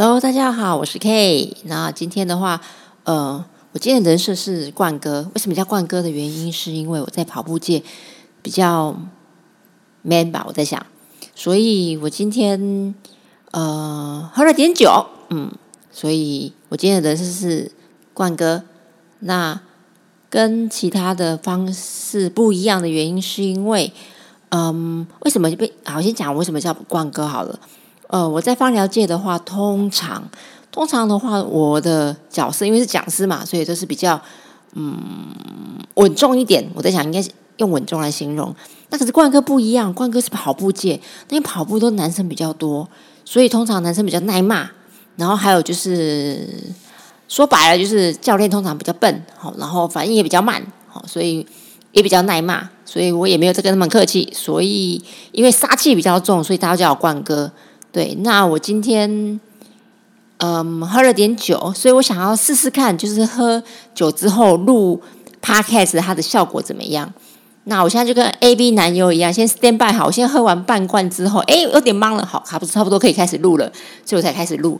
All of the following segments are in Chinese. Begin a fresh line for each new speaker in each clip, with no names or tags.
Hello，大家好，我是 K。那今天的话，呃，我今天的人设是冠哥。为什么叫冠哥的原因，是因为我在跑步界比较 man 吧，我在想，所以我今天呃喝了点酒，嗯，所以我今天的人设是冠哥。那跟其他的方式不一样的原因，是因为，嗯，为什么就被？好，先讲为什么叫冠哥好了。呃，我在芳疗界的话，通常通常的话，我的角色因为是讲师嘛，所以都是比较嗯稳重一点。我在想，应该用稳重来形容。那可是冠哥不一样，冠哥是跑步界，因为跑步都男生比较多，所以通常男生比较耐骂。然后还有就是说白了，就是教练通常比较笨，好，然后反应也比较慢，好，所以也比较耐骂。所以我也没有这个那么客气。所以因为杀气比较重，所以大家叫我冠哥。对，那我今天嗯喝了点酒，所以我想要试试看，就是喝酒之后录 podcast 它的效果怎么样？那我现在就跟 A B 男友一样，先 stand by 好，我先喝完半罐之后，哎，有点懵了，好，差不差不多可以开始录了，所以我才开始录。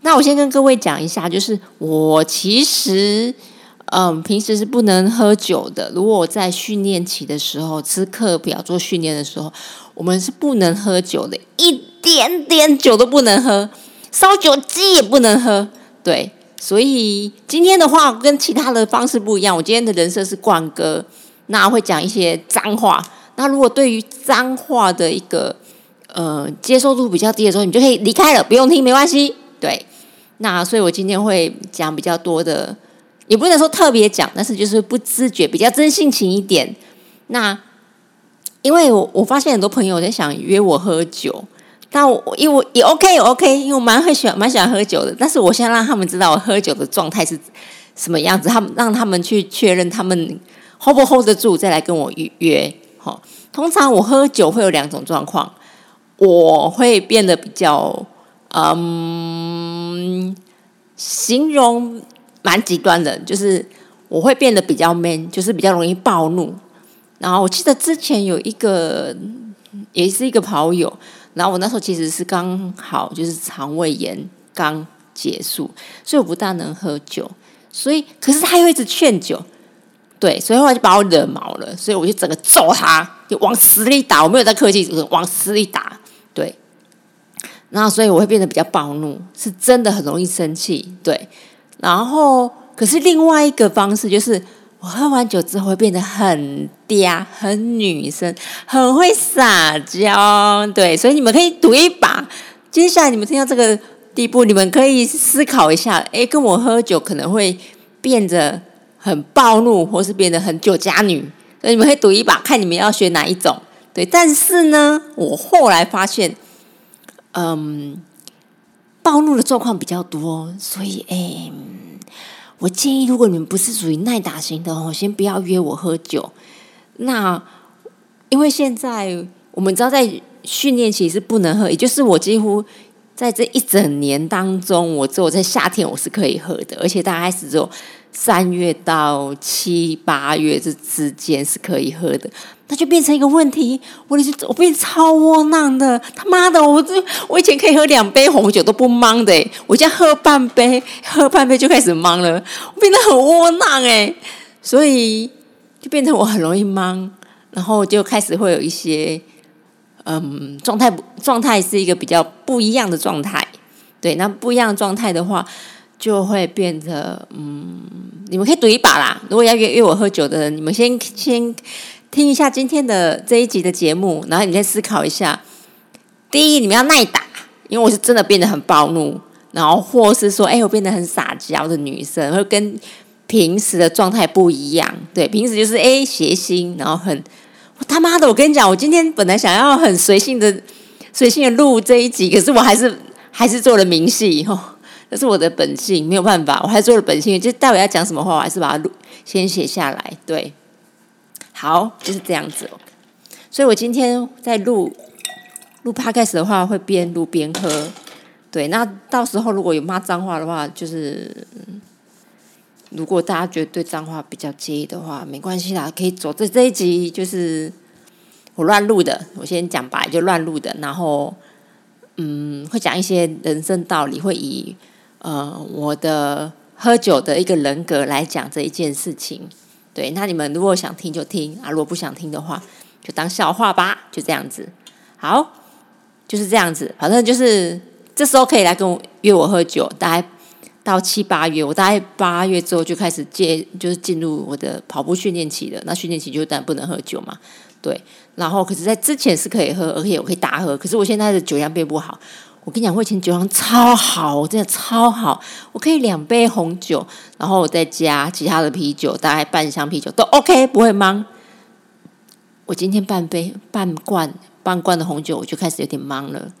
那我先跟各位讲一下，就是我其实嗯平时是不能喝酒的，如果我在训练期的时候吃课表做训练的时候，我们是不能喝酒的，一。点点酒都不能喝，烧酒鸡也不能喝，对，所以今天的话跟其他的方式不一样。我今天的人设是冠哥，那会讲一些脏话。那如果对于脏话的一个呃接受度比较低的时候，你就可以离开了，不用听，没关系。对，那所以我今天会讲比较多的，也不能说特别讲，但是就是不自觉，比较真性情一点。那因为我我发现很多朋友在想约我喝酒。但我因为也 OK 也 OK，因为我蛮会喜欢蛮喜欢喝酒的。但是我现在让他们知道我喝酒的状态是什么样子，他们让他们去确认他们 hold 不 hold 得住，再来跟我预约。好，通常我喝酒会有两种状况，我会变得比较嗯，形容蛮极端的，就是我会变得比较 man，就是比较容易暴怒。然后我记得之前有一个也是一个跑友。然后我那时候其实是刚好就是肠胃炎刚结束，所以我不大能喝酒，所以可是他又一直劝酒，对，所以后来就把我惹毛了，所以我就整个揍他，就往死里打，我没有在客气，往死里打，对。然后所以我会变得比较暴怒，是真的很容易生气，对。然后可是另外一个方式就是。我喝完酒之后会变得很嗲、很女生、很会撒娇，对，所以你们可以赌一把。接下来你们听到这个地步，你们可以思考一下：哎，跟我喝酒可能会变得很暴怒，或是变得很酒家女。所以你们可以赌一把，看你们要选哪一种。对，但是呢，我后来发现，嗯，暴怒的状况比较多，所以哎。我建议，如果你们不是属于耐打型的哦，先不要约我喝酒。那因为现在我们知道，在训练期是不能喝，也就是我几乎在这一整年当中，我只有在夏天我是可以喝的，而且大概是只有。三月到七八月这之间是可以喝的，那就变成一个问题。我的是，我变超窝囊的。他妈的，我这我以前可以喝两杯红酒都不懵的，我现在喝半杯，喝半杯就开始懵了。我变得很窝囊哎，所以就变成我很容易懵，然后就开始会有一些嗯状态，状态是一个比较不一样的状态。对，那不一样的状态的话。就会变得，嗯，你们可以赌一把啦。如果要约约我喝酒的人，你们先先听一下今天的这一集的节目，然后你再思考一下。第一，你们要耐打，因为我是真的变得很暴怒，然后或是说，哎，我变得很撒娇的女生，会跟平时的状态不一样。对，平时就是哎谐星，然后很我他妈的，我跟你讲，我今天本来想要很随性的随性的录这一集，可是我还是还是做了明细吼。这是我的本性，没有办法，我还做了本性，就待会要讲什么话，我还是把它录先写下来。对，好，就是这样子。所以我今天在录录 podcast 的话，会边录边喝。对，那到时候如果有骂脏话的话，就是如果大家觉得对脏话比较介意的话，没关系啦，可以走。这这一集就是我乱录的，我先讲白，就乱录的，然后。嗯，会讲一些人生道理，会以呃我的喝酒的一个人格来讲这一件事情。对，那你们如果想听就听啊，如果不想听的话，就当笑话吧，就这样子。好，就是这样子，反正就是这时候可以来跟我约我喝酒，大概到七八月，我大概八月之后就开始接，就是进入我的跑步训练期了。那训练期就当然不能喝酒嘛，对。然后可是，在之前是可以喝，而且我可以大喝。可是我现在的酒量变不好。我跟你讲，我以前酒量超好，真的超好，我可以两杯红酒，然后我再加其他的啤酒，大概半箱啤酒都 OK，不会忙。我今天半杯半罐半罐的红酒，我就开始有点忙了，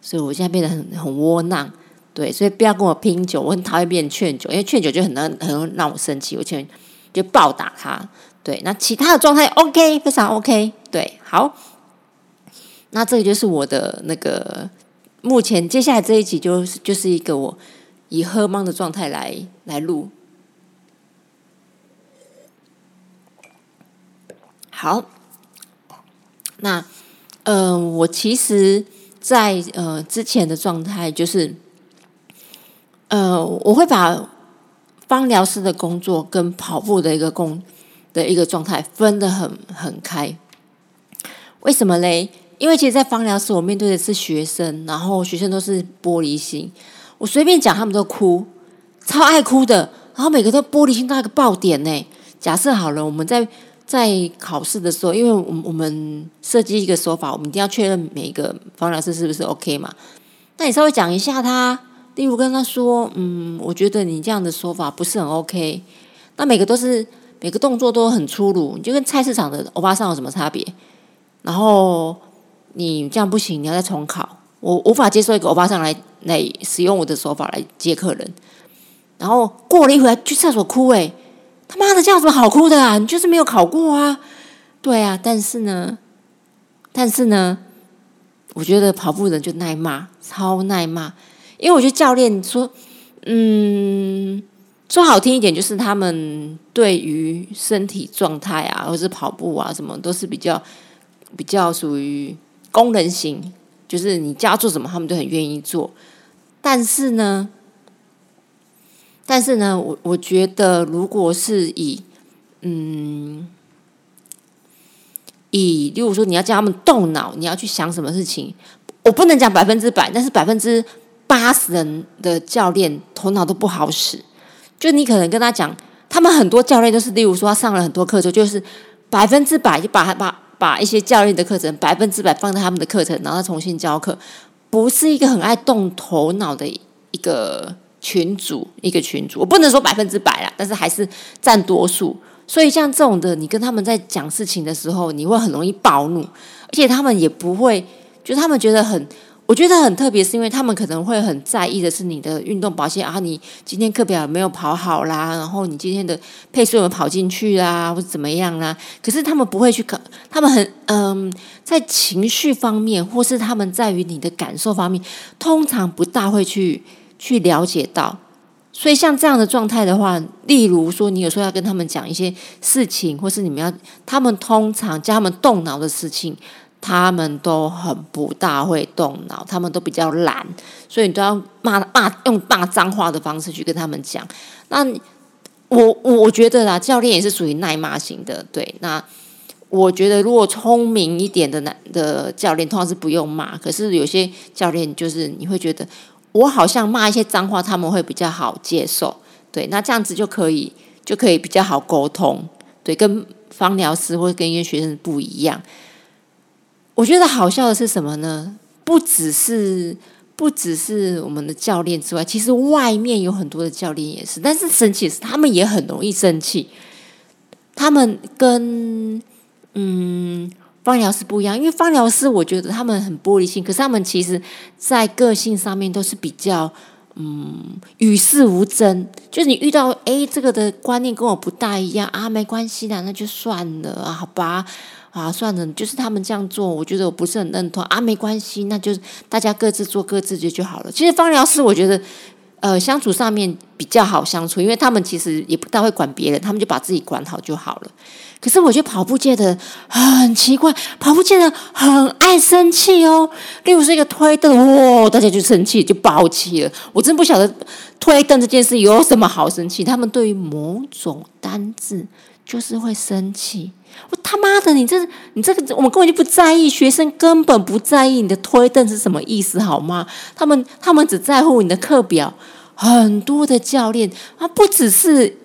所以我现在变得很很窝囊。对，所以不要跟我拼酒，我很讨厌别人劝酒，因为劝酒就很能很让我生气，我劝就暴打他。对，那其他的状态 OK，非常 OK。对，好，那这个就是我的那个目前接下来这一集就是就是一个我以喝懵的状态来来录。好，那嗯，我其实，在呃之前的状态就是。呃，我会把芳疗师的工作跟跑步的一个工的一个状态分得很很开。为什么嘞？因为其实，在芳疗师，我面对的是学生，然后学生都是玻璃心，我随便讲，他们都哭，超爱哭的，然后每个都玻璃心到一个爆点呢。假设好了，我们在在考试的时候，因为我我们设计一个手法，我们一定要确认每一个芳疗师是不是 OK 嘛？那你稍微讲一下他。例如跟他说：“嗯，我觉得你这样的说法不是很 OK。那每个都是每个动作都很粗鲁，你就跟菜市场的欧巴桑有什么差别？然后你这样不行，你要再重考。我无法接受一个欧巴桑来来使用我的手法来接客人。然后过了一会儿去厕所哭，哎，他妈的，这样怎么好哭的啊？你就是没有考过啊？对啊，但是呢，但是呢，我觉得跑步人就耐骂，超耐骂。”因为我觉得教练说，嗯，说好听一点，就是他们对于身体状态啊，或是跑步啊，什么都是比较比较属于功能型，就是你叫做什么，他们都很愿意做。但是呢，但是呢，我我觉得，如果是以嗯，以例如说你要叫他们动脑，你要去想什么事情，我不能讲百分之百，但是百分之。八十人的教练头脑都不好使，就你可能跟他讲，他们很多教练都是，例如说他上了很多课之后，就是百分之百就把把把一些教练的课程百分之百放在他们的课程，然后重新教课，不是一个很爱动头脑的一个群主，一个群主，我不能说百分之百啦，但是还是占多数。所以像这种的，你跟他们在讲事情的时候，你会很容易暴怒，而且他们也不会，就他们觉得很。我觉得很特别，是因为他们可能会很在意的是你的运动表现啊，你今天课表有没有跑好啦，然后你今天的配速有没有跑进去啦，或者怎么样啦？可是他们不会去考，他们很嗯，在情绪方面，或是他们在于你的感受方面，通常不大会去去了解到。所以像这样的状态的话，例如说你有时候要跟他们讲一些事情，或是你们要他们通常叫他们动脑的事情。他们都很不大会动脑，他们都比较懒，所以你都要骂骂用骂脏话的方式去跟他们讲。那我我觉得啦，教练也是属于耐骂型的。对，那我觉得如果聪明一点的男的教练，通常是不用骂。可是有些教练就是你会觉得，我好像骂一些脏话，他们会比较好接受。对，那这样子就可以就可以比较好沟通。对，跟方疗师或者跟一些学生不一样。我觉得好笑的是什么呢？不只是不只是我们的教练之外，其实外面有很多的教练也是。但是神奇的是，他们也很容易生气。他们跟嗯方疗师不一样，因为方疗师我觉得他们很玻璃心，可是他们其实在个性上面都是比较嗯与世无争。就是你遇到哎这个的观念跟我不大一样啊，没关系的，那就算了啊，好吧。啊，算了，就是他们这样做，我觉得我不是很认同啊。没关系，那就大家各自做各自的就好了。其实芳疗师，我觉得呃，相处上面比较好相处，因为他们其实也不大会管别人，他们就把自己管好就好了。可是我觉得跑步界的很奇怪，跑步界的很爱生气哦。例如是一个推凳，哇，大家就生气，就爆气了。我真不晓得推凳这件事有什么好生气。他们对于某种单字就是会生气。我他妈的，你这你这个，我们根本就不在意，学生根本不在意你的推凳是什么意思，好吗？他们他们只在乎你的课表。很多的教练啊，不只是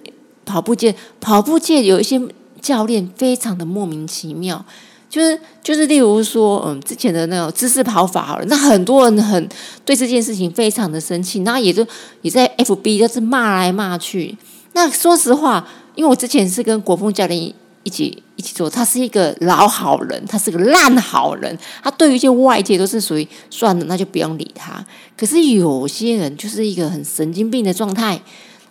跑步界，跑步界有一些。教练非常的莫名其妙，就是就是，例如说，嗯，之前的那种姿势跑法好了，那很多人很对这件事情非常的生气，那也就也在 FB 就是骂来骂去。那说实话，因为我之前是跟国风教练一起一起做，他是一个老好人，他是个烂好人，他对于一些外界都是属于算了，那就不用理他。可是有些人就是一个很神经病的状态，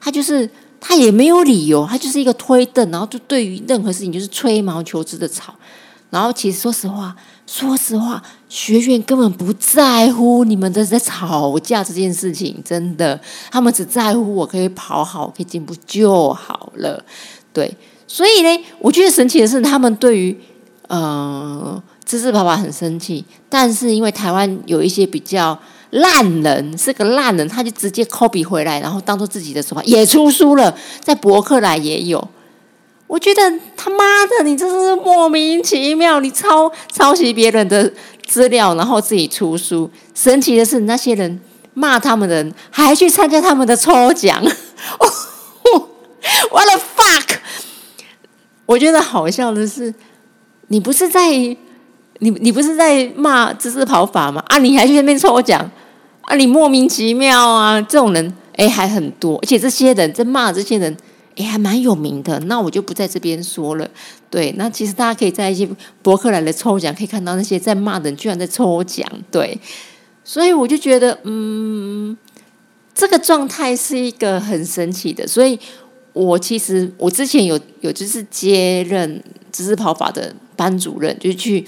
他就是。他也没有理由，他就是一个推凳，然后就对于任何事情就是吹毛求疵的吵。然后其实说实话，说实话，学员根本不在乎你们的在吵架这件事情，真的，他们只在乎我可以跑好，可以进步就好了。对，所以呢，我觉得神奇的是，他们对于呃芝芝爸爸很生气，但是因为台湾有一些比较。烂人是个烂人，他就直接 copy 回来，然后当做自己的手法，也出书了，在博客来也有。我觉得他妈的，你这是莫名其妙，你抄抄袭别人的资料，然后自己出书。神奇的是，那些人骂他们的人还去参加他们的抽奖。What the fuck！我觉得好笑的是，你不是在你你不是在骂知识跑法吗？啊，你还去那边抽奖？啊，你莫名其妙啊！这种人哎还很多，而且这些人在骂这些人哎还蛮有名的。那我就不在这边说了。对，那其实大家可以在一些博客来的抽奖可以看到那些在骂的人居然在抽奖。对，所以我就觉得嗯，这个状态是一个很神奇的。所以我其实我之前有有就是接任知识跑法的班主任，就去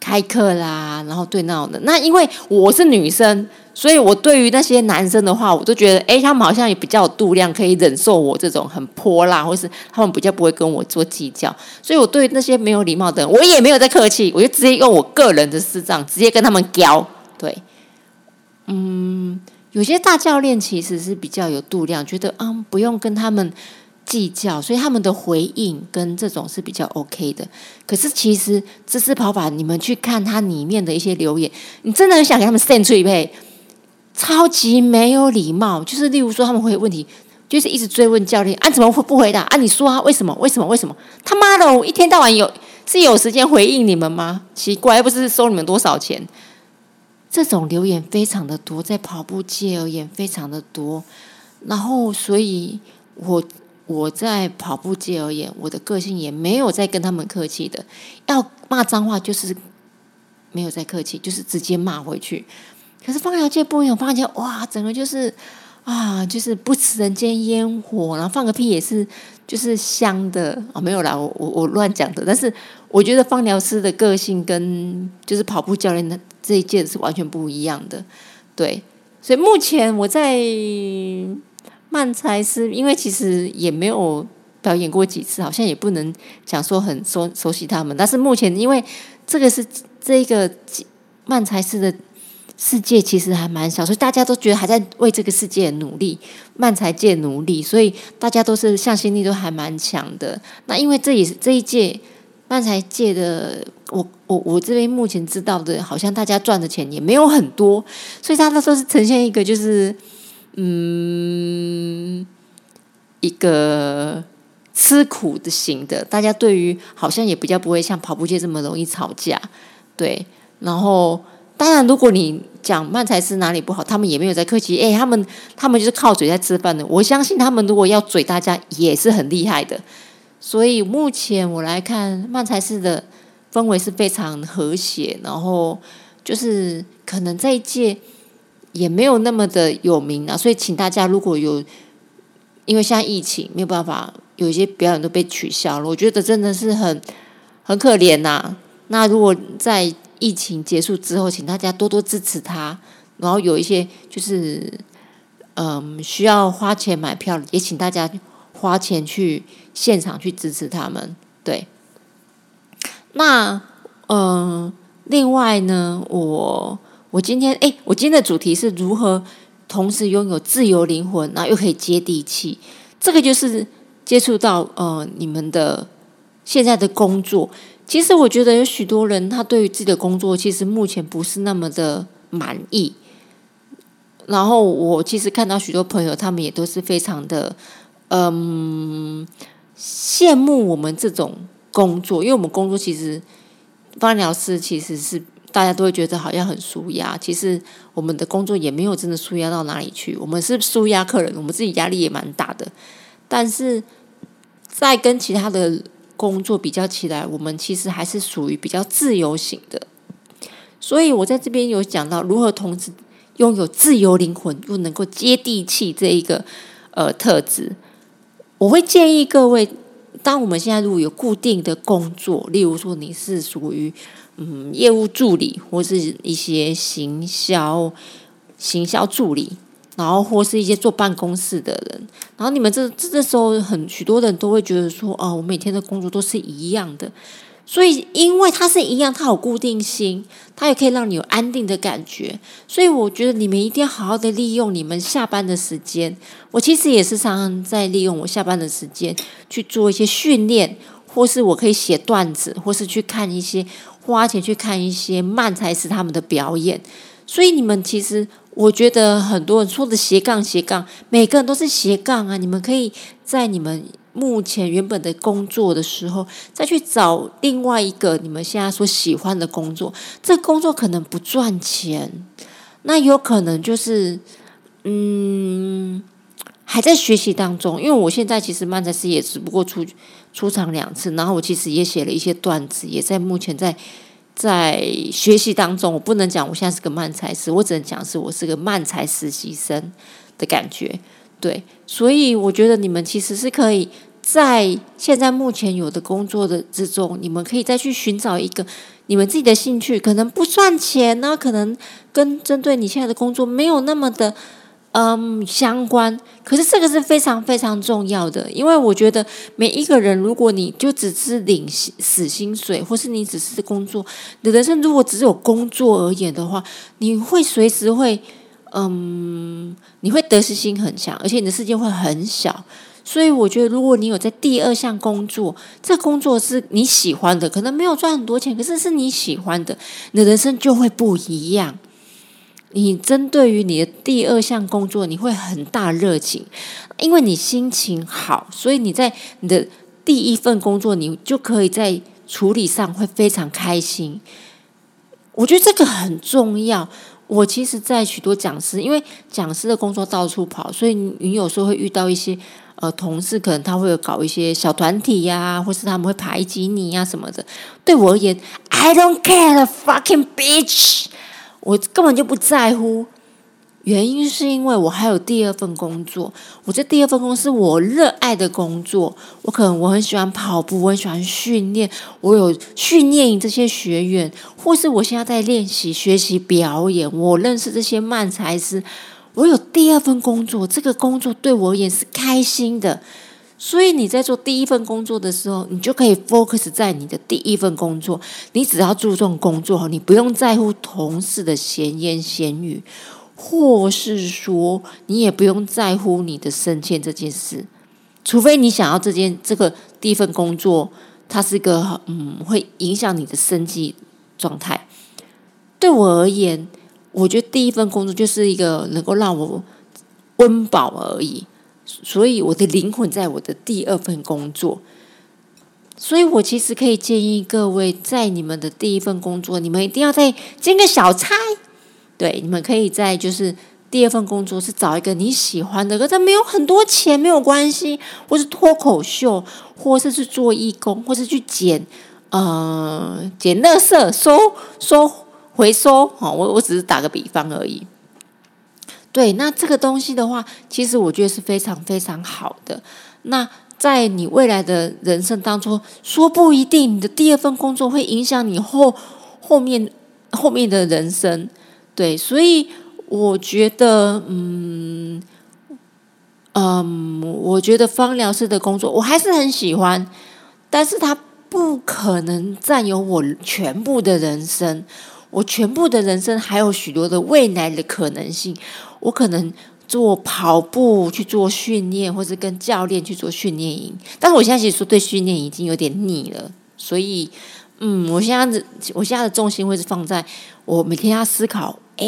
开课啦，然后对那种的。那因为我是女生。所以，我对于那些男生的话，我都觉得，哎，他们好像也比较有度量，可以忍受我这种很泼辣，或是他们比较不会跟我做计较。所以，我对那些没有礼貌的人，我也没有在客气，我就直接用我个人的私账，直接跟他们交。对，嗯，有些大教练其实是比较有度量，觉得啊，不用跟他们计较，所以他们的回应跟这种是比较 OK 的。可是，其实这次跑法，你们去看它里面的一些留言，你真的很想给他们扇出一配。超级没有礼貌，就是例如说他们会问题，就是一直追问教练啊，怎么会不回答啊？你说啊，为什么？为什么？为什么？他妈的，我一天到晚有是有时间回应你们吗？奇怪，又不是收你们多少钱。这种留言非常的多，在跑步界而言非常的多。然后，所以我我在跑步界而言，我的个性也没有在跟他们客气的，要骂脏话就是没有在客气，就是直接骂回去。可是放疗界不一样，放疗界哇，整个就是啊，就是不食人间烟火，然后放个屁也是就是香的啊，没有啦，我我我乱讲的。但是我觉得放疗师的个性跟就是跑步教练的这一届是完全不一样的，对。所以目前我在漫才师，因为其实也没有表演过几次，好像也不能讲说很熟熟悉他们。但是目前因为这个是这个漫才师的。世界其实还蛮小，所以大家都觉得还在为这个世界努力，漫才界努力，所以大家都是向心力都还蛮强的。那因为这也是这一届漫才界的，我我我这边目前知道的，好像大家赚的钱也没有很多，所以大家都是呈现一个就是嗯一个吃苦的型的。大家对于好像也比较不会像跑步界这么容易吵架，对，然后。当然，如果你讲慢才是哪里不好，他们也没有在客气。哎，他们他们就是靠嘴在吃饭的。我相信他们如果要嘴大家也是很厉害的。所以目前我来看，慢才是的氛围是非常和谐。然后就是可能这一届也没有那么的有名啊。所以请大家如果有，因为现在疫情没有办法，有一些表演都被取消了。我觉得真的是很很可怜呐。那如果在疫情结束之后，请大家多多支持他，然后有一些就是嗯需要花钱买票，也请大家花钱去现场去支持他们。对，那嗯，另外呢，我我今天哎，我今天的主题是如何同时拥有自由灵魂，然后又可以接地气。这个就是接触到呃你们的现在的工作。其实我觉得有许多人，他对于自己的工作，其实目前不是那么的满意。然后我其实看到许多朋友，他们也都是非常的，嗯，羡慕我们这种工作，因为我们工作其实，芳疗师其实是大家都会觉得好像很舒压，其实我们的工作也没有真的舒压到哪里去。我们是舒压客人，我们自己压力也蛮大的，但是在跟其他的。工作比较起来，我们其实还是属于比较自由型的，所以我在这边有讲到如何同时拥有自由灵魂又能够接地气这一个呃特质。我会建议各位，当我们现在如果有固定的工作，例如说你是属于嗯业务助理或是一些行销行销助理。然后或是一些坐办公室的人，然后你们这这时候很许多人都会觉得说，哦，我每天的工作都是一样的，所以因为它是一样，它有固定性，它也可以让你有安定的感觉，所以我觉得你们一定要好好的利用你们下班的时间。我其实也是常常在利用我下班的时间去做一些训练，或是我可以写段子，或是去看一些花钱去看一些慢才是他们的表演。所以你们其实。我觉得很多人说的斜杠斜杠，每个人都是斜杠啊！你们可以在你们目前原本的工作的时候，再去找另外一个你们现在所喜欢的工作。这工作可能不赚钱，那有可能就是嗯还在学习当中。因为我现在其实慢才师也只不过出出场两次，然后我其实也写了一些段子，也在目前在。在学习当中，我不能讲我现在是个慢才师，我只能讲是我是个慢才实习生的感觉。对，所以我觉得你们其实是可以在现在目前有的工作的之中，你们可以再去寻找一个你们自己的兴趣，可能不赚钱呢，可能跟针对你现在的工作没有那么的。嗯，相关。可是这个是非常非常重要的，因为我觉得每一个人，如果你就只是领死薪水，或是你只是工作，你的人生如果只有工作而言的话，你会随时会，嗯，你会得失心很强，而且你的世界会很小。所以我觉得，如果你有在第二项工作，这工作是你喜欢的，可能没有赚很多钱，可是是你喜欢的，你的人生就会不一样。你针对于你的第二项工作，你会很大热情，因为你心情好，所以你在你的第一份工作，你就可以在处理上会非常开心。我觉得这个很重要。我其实，在许多讲师，因为讲师的工作到处跑，所以你有时候会遇到一些呃同事，可能他会有搞一些小团体呀，或是他们会排挤你呀什么的。对我而言，I don't care the fucking bitch。我根本就不在乎，原因是因为我还有第二份工作。我这第二份工作是我热爱的工作，我可能我很喜欢跑步，我很喜欢训练，我有训练这些学员，或是我现在在练习学习表演，我认识这些慢才师。我有第二份工作，这个工作对我而言是开心的。所以你在做第一份工作的时候，你就可以 focus 在你的第一份工作。你只要注重工作，你不用在乎同事的闲言闲语，或是说你也不用在乎你的升迁这件事。除非你想要这件这个第一份工作，它是一个嗯会影响你的生计状态。对我而言，我觉得第一份工作就是一个能够让我温饱而已。所以我的灵魂在我的第二份工作，所以我其实可以建议各位，在你们的第一份工作，你们一定要再兼个小差。对，你们可以在就是第二份工作是找一个你喜欢的，可是没有很多钱没有关系，或是脱口秀，或是去做义工，或是去捡呃捡垃圾收收回收。好，我我只是打个比方而已。对，那这个东西的话，其实我觉得是非常非常好的。那在你未来的人生当中，说不一定你的第二份工作会影响你后后面后面的人生。对，所以我觉得，嗯，嗯，我觉得芳疗师的工作我还是很喜欢，但是它不可能占有我全部的人生。我全部的人生还有许多的未来的可能性，我可能做跑步去做训练，或者跟教练去做训练营。但是我现在其实说对训练已经有点腻了，所以嗯，我现在的我现在的重心会是放在我每天要思考，哎，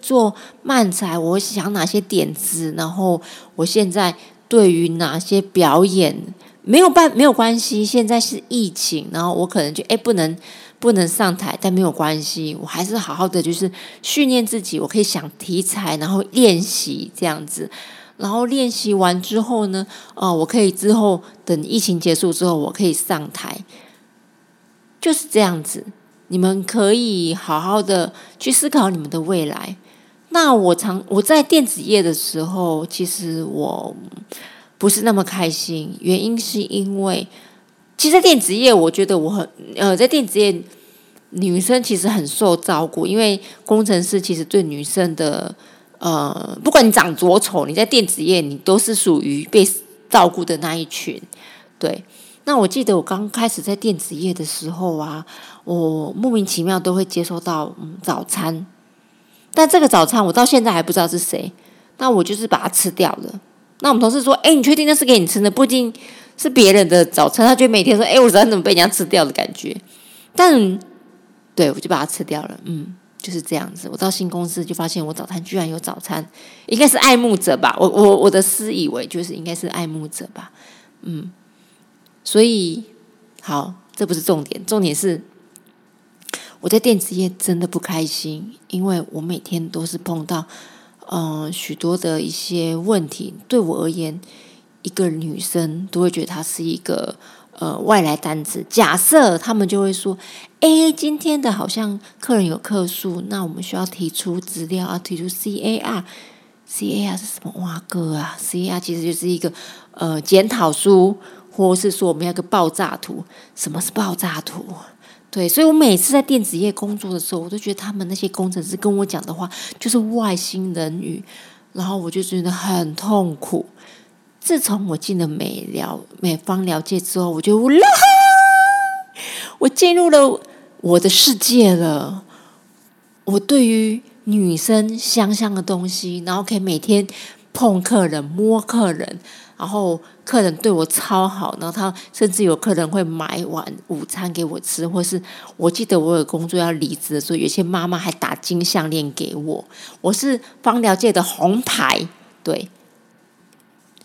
做漫才我想哪些点子，然后我现在对于哪些表演没有办没有关系，现在是疫情，然后我可能就哎不能。不能上台，但没有关系，我还是好好的，就是训练自己。我可以想题材，然后练习这样子，然后练习完之后呢，哦，我可以之后等疫情结束之后，我可以上台，就是这样子。你们可以好好的去思考你们的未来。那我常我在电子业的时候，其实我不是那么开心，原因是因为。其实电子业，我觉得我很呃，在电子业，女生其实很受照顾，因为工程师其实对女生的呃，不管你长多丑，你在电子业你都是属于被照顾的那一群。对，那我记得我刚开始在电子业的时候啊，我莫名其妙都会接收到早餐，但这个早餐我到现在还不知道是谁，那我就是把它吃掉了。那我们同事说：“哎，你确定那是给你吃的？不一定。”是别人的早餐，他就每天说：“哎，我早餐怎么被人家吃掉的感觉？”但对我就把它吃掉了。嗯，就是这样子。我到新公司就发现我早餐居然有早餐，应该是爱慕者吧？我我我的私以为就是应该是爱慕者吧。嗯，所以好，这不是重点，重点是我在电子业真的不开心，因为我每天都是碰到嗯许多的一些问题，对我而言。一个女生都会觉得她是一个呃外来单子。假设他们就会说：“哎，今天的好像客人有客诉，那我们需要提出资料啊，提出 C A R，C A R 是什么？哇哥啊，C A R 其实就是一个呃检讨书，或是说我们要个爆炸图。什么是爆炸图？对，所以我每次在电子业工作的时候，我都觉得他们那些工程师跟我讲的话就是外星人语，然后我就觉得很痛苦。自从我进了美疗美方疗界之后，我就啦，我进入了我的世界了。我对于女生香香的东西，然后可以每天碰客人、摸客人，然后客人对我超好，然后他甚至有客人会买碗午餐给我吃，或是我记得我有工作要离职的时候，有些妈妈还打金项链给我。我是芳疗界的红牌，对。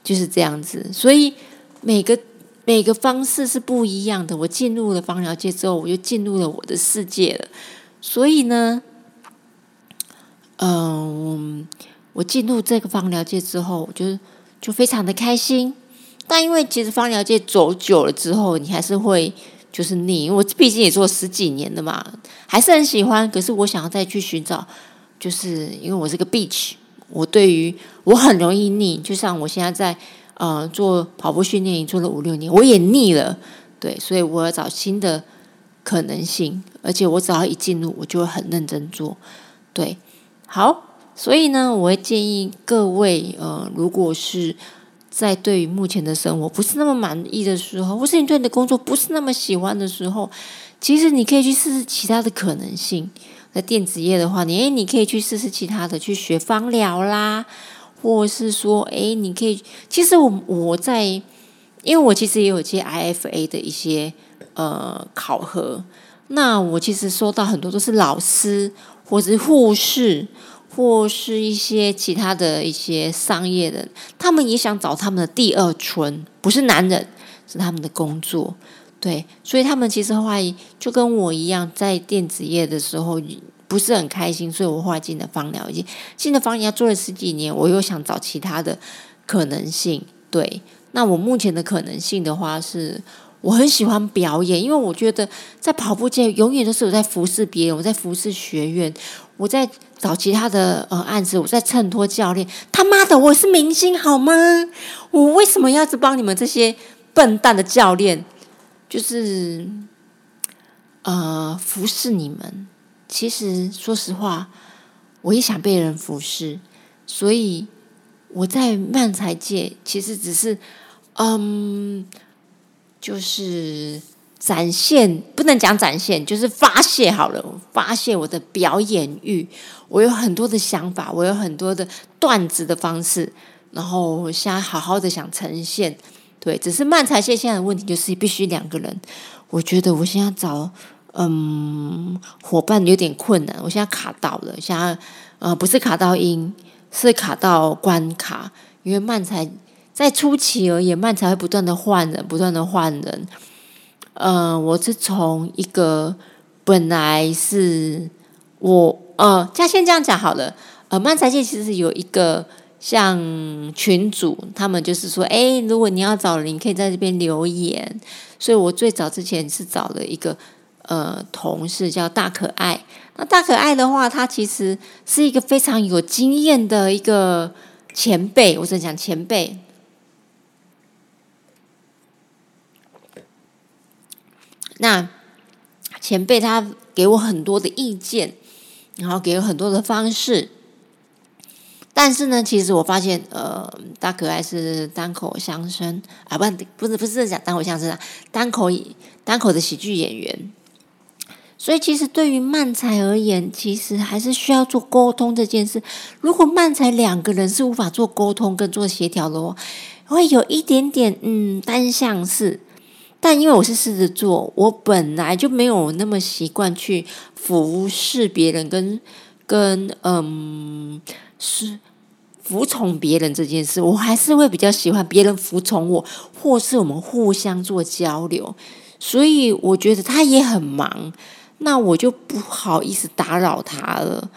就是这样子，所以每个每个方式是不一样的。我进入了芳疗界之后，我就进入了我的世界了。所以呢，嗯，我进入这个芳疗界之后，我就就非常的开心。但因为其实芳疗界走久了之后，你还是会就是腻。我毕竟也做十几年了嘛，还是很喜欢。可是我想要再去寻找，就是因为我是个 beach。我对于我很容易腻，就像我现在在呃做跑步训练营做了五六年，我也腻了，对，所以我要找新的可能性，而且我只要一进入，我就会很认真做，对，好，所以呢，我会建议各位，呃，如果是在对于目前的生活不是那么满意的时候，或是你对你的工作不是那么喜欢的时候，其实你可以去试试其他的可能性。在电子业的话，你诶，你可以去试试其他的，去学芳疗啦，或是说，诶，你可以。其实我我在，因为我其实也有接 IFA 的一些呃考核，那我其实收到很多都是老师，或是护士，或是一些其他的一些商业人，他们也想找他们的第二春，不是男人，是他们的工作。对，所以他们其实后来就跟我一样，在电子业的时候不是很开心，所以我后来进了芳疗，已经进了芳疗做了十几年，我又想找其他的可能性。对，那我目前的可能性的话，是我很喜欢表演，因为我觉得在跑步界永远都是我在服侍别人，我在服侍学院，我在找其他的呃案子，我在衬托教练。他妈的，我是明星好吗？我为什么要是帮你们这些笨蛋的教练？就是，呃，服侍你们。其实，说实话，我也想被人服侍，所以我在漫才界其实只是，嗯，就是展现，不能讲展现，就是发泄好了，发泄我的表演欲。我有很多的想法，我有很多的段子的方式，然后我现在好好的想呈现。对，只是漫才界现在的问题就是必须两个人。我觉得我现在找嗯伙伴有点困难，我现在卡到了，现在呃不是卡到音。是卡到关卡，因为漫才在初期而言，漫才会不断的换人，不断的换人。呃，我是从一个本来是我呃，家先这样讲好了。呃，漫才界其实有一个像群主，他们就是说，哎，如果你要找人，你可以在这边留言。所以我最早之前是找了一个呃同事，叫大可爱。那大可爱的话，他其实是一个非常有经验的一个前辈。我在讲前辈，那前辈他给我很多的意见，然后给我很多的方式。但是呢，其实我发现，呃，大可爱是单口相声啊，不，不是，不是讲单口相声啊，单口单口的喜剧演员。所以，其实对于漫才而言，其实还是需要做沟通这件事。如果漫才两个人是无法做沟通跟做协调的哦，会有一点点嗯单向式。但因为我是狮子座，我本来就没有那么习惯去服侍别人，跟跟嗯是服从别人这件事，我还是会比较喜欢别人服从我，或是我们互相做交流。所以我觉得他也很忙。那我就不好意思打扰他了，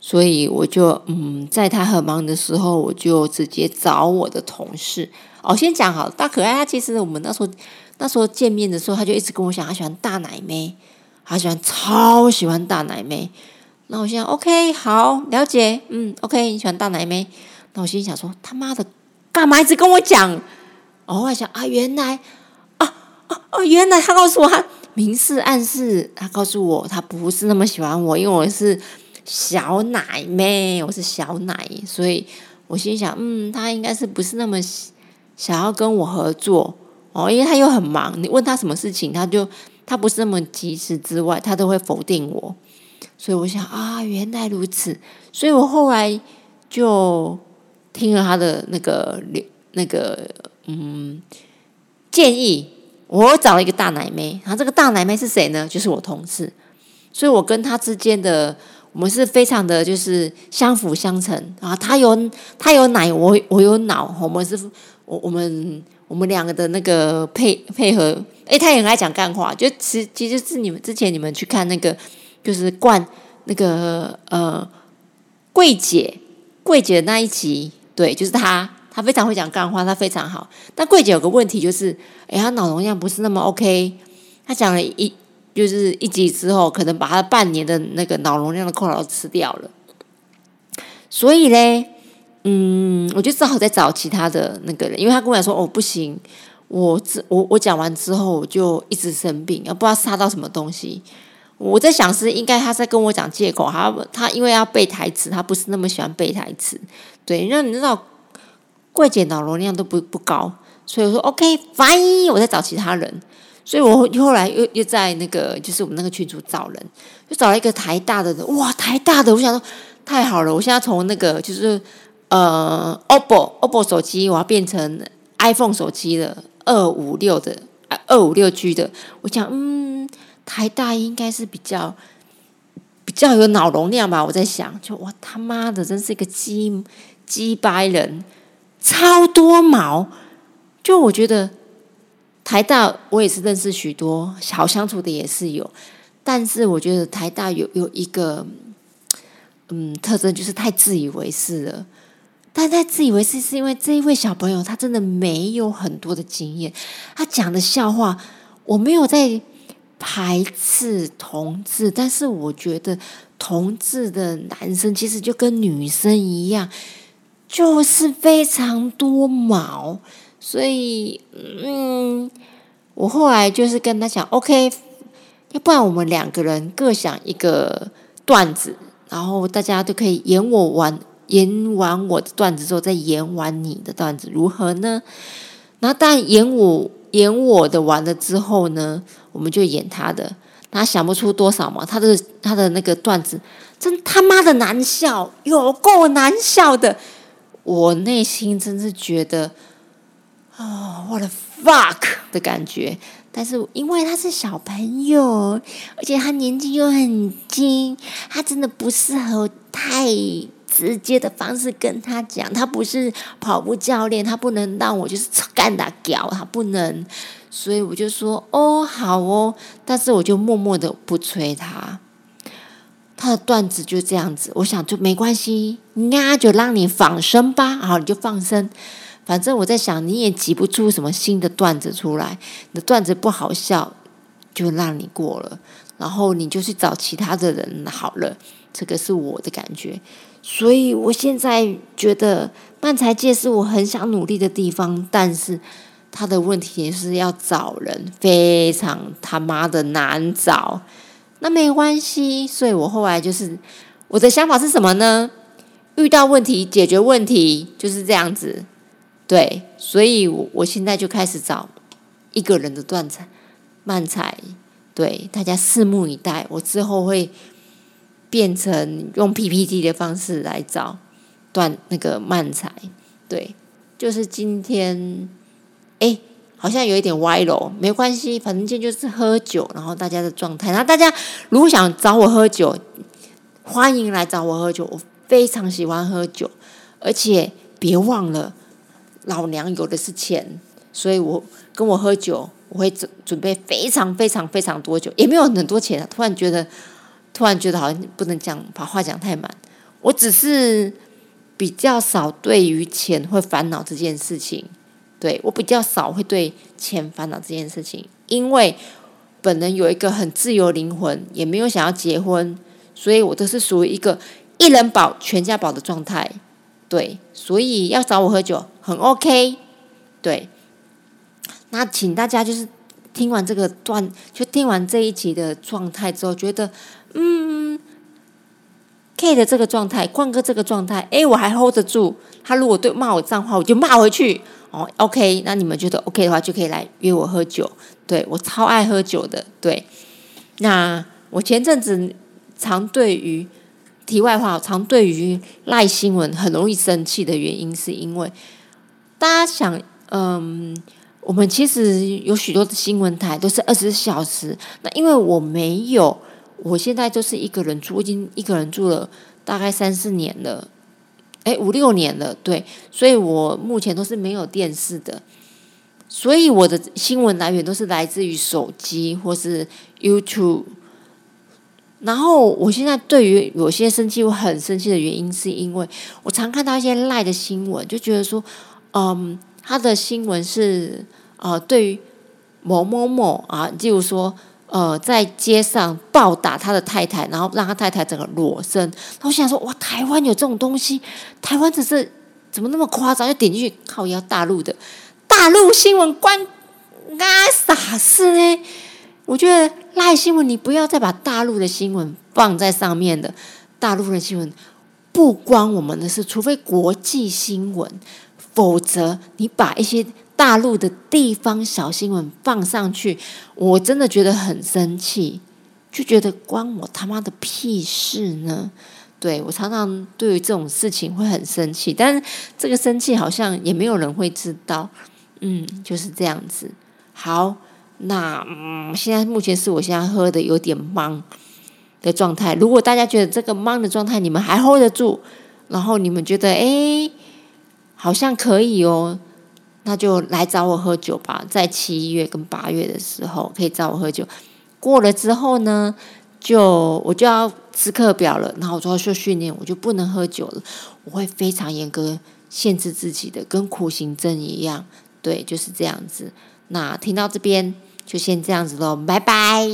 所以我就嗯，在他很忙的时候，我就直接找我的同事。哦，先讲好，大可爱他其实我们那时候那时候见面的时候，他就一直跟我讲，他喜欢大奶妹，他喜欢超喜欢大奶妹。那我现在 OK 好了解，嗯，OK 你喜欢大奶妹。那我心想说，他妈的，干嘛一直跟我讲？哦，我想啊，原来啊啊啊，原来他告诉我他。明示暗示，他告诉我他不是那么喜欢我，因为我是小奶妹，我是小奶，所以我心想，嗯，他应该是不是那么想要跟我合作哦，因为他又很忙，你问他什么事情，他就他不是那么及时之外，他都会否定我，所以我想啊，原来如此，所以我后来就听了他的那个那个嗯建议。我找了一个大奶妹，然后这个大奶妹是谁呢？就是我同事，所以我跟他之间的我们是非常的就是相辅相成啊。他有他有奶，我我有脑，我们是我我们我们两个的那个配配合。哎，他也很爱讲干话，就其其实是你们之前你们去看那个就是冠那个呃桂姐桂姐的那一集，对，就是她，她非常会讲干话，她非常好。但桂姐有个问题就是，哎，她脑容量不是那么 OK。她讲了一就是一集之后，可能把她半年的那个脑容量的扣劳吃掉了。所以嘞，嗯，我就只好再找其他的那个人，因为他跟我讲说，哦，不行，我我我讲完之后我就一直生病，也不知道杀到什么东西。我在想是应该他在跟我讲借口，他他因为要背台词，他不是那么喜欢背台词。对，让你知道。柜姐脑容量都不不高，所以我说 OK，fine，我在找其他人，所以我后来又又在那个就是我们那个群组找人，就找了一个台大的人，哇，台大的，我想说太好了，我现在从那个就是呃 OPPO OPPO 手机，我要变成 iPhone 手机了，二五六的二五六 G 的，我想嗯，台大应该是比较比较有脑容量吧，我在想，就我他妈的真是一个鸡鸡掰人。超多毛，就我觉得台大我也是认识许多好相处的也是有，但是我觉得台大有有一个嗯特征就是太自以为是了。但他自以为是是因为这一位小朋友他真的没有很多的经验，他讲的笑话我没有在排斥同志，但是我觉得同志的男生其实就跟女生一样。就是非常多毛，所以嗯，我后来就是跟他讲，OK，要不然我们两个人各想一个段子，然后大家都可以演我玩，演完我的段子之后，再演完你的段子，如何呢？然后，但演我演我的完了之后呢，我们就演他的。他想不出多少嘛，他的他的那个段子真他妈的难笑，有够难笑的。我内心真是觉得，哦，我的 fuck 的感觉。但是因为他是小朋友，而且他年纪又很轻，他真的不适合太直接的方式跟他讲。他不是跑步教练，他不能让我就是干打屌，他不能。所以我就说哦，好哦，但是我就默默的不催他。他的段子就这样子，我想就没关系，那就让你放生吧，好，你就放生。反正我在想，你也挤不出什么新的段子出来，你的段子不好笑，就让你过了。然后你就去找其他的人好了，这个是我的感觉。所以我现在觉得漫才界是我很想努力的地方，但是。他的问题是要找人，非常他妈的难找。那没关系，所以我后来就是我的想法是什么呢？遇到问题解决问题就是这样子。对，所以我我现在就开始找一个人的断彩慢彩。对，大家拭目以待。我之后会变成用 PPT 的方式来找断那个慢彩。对，就是今天。哎，好像有一点歪了，没关系，反正今天就是喝酒，然后大家的状态。然后大家如果想找我喝酒，欢迎来找我喝酒，我非常喜欢喝酒，而且别忘了，老娘有的是钱，所以我跟我喝酒，我会准准备非常非常非常多酒，也没有很多钱。突然觉得，突然觉得好像不能讲把话讲太满，我只是比较少对于钱会烦恼这件事情。对我比较少会对钱烦恼这件事情，因为本人有一个很自由灵魂，也没有想要结婚，所以我都是属于一个一人保全家保的状态。对，所以要找我喝酒很 OK。对，那请大家就是听完这个段，就听完这一集的状态之后，觉得嗯，K 的这个状态，冠哥这个状态，哎，我还 hold 得住。他如果对骂我脏话，我就骂回去。哦，OK，那你们觉得 OK 的话，就可以来约我喝酒。对我超爱喝酒的。对，那我前阵子常对于题外话，常对于赖新闻很容易生气的原因，是因为大家想，嗯，我们其实有许多的新闻台都是二十四小时。那因为我没有，我现在就是一个人住，已经一个人住了大概三四年了。哎，五六年了，对，所以我目前都是没有电视的，所以我的新闻来源都是来自于手机或是 YouTube。然后我现在对于有些生气，我很生气的原因，是因为我常看到一些赖的新闻，就觉得说，嗯，他的新闻是呃，对于某某某啊，例如说。呃，在街上暴打他的太太，然后让他太太整个裸身。我想说，哇，台湾有这种东西？台湾只是怎么那么夸张？就点进去，靠，要大陆的大陆新闻关啊啥事呢？我觉得赖新闻，你不要再把大陆的新闻放在上面的。大陆的新闻不关我们的事，除非国际新闻，否则你把一些。大陆的地方小新闻放上去，我真的觉得很生气，就觉得关我他妈的屁事呢？对我常常对于这种事情会很生气，但是这个生气好像也没有人会知道，嗯，就是这样子。好，那嗯，现在目前是我现在喝的有点懵的状态。如果大家觉得这个懵的状态你们还 hold 得住，然后你们觉得哎，好像可以哦。那就来找我喝酒吧，在七月跟八月的时候可以找我喝酒。过了之后呢，就我就要吃课表了，然后我就要去训练，我就不能喝酒了。我会非常严格限制自己的，跟苦行僧一样。对，就是这样子。那听到这边就先这样子喽，拜拜。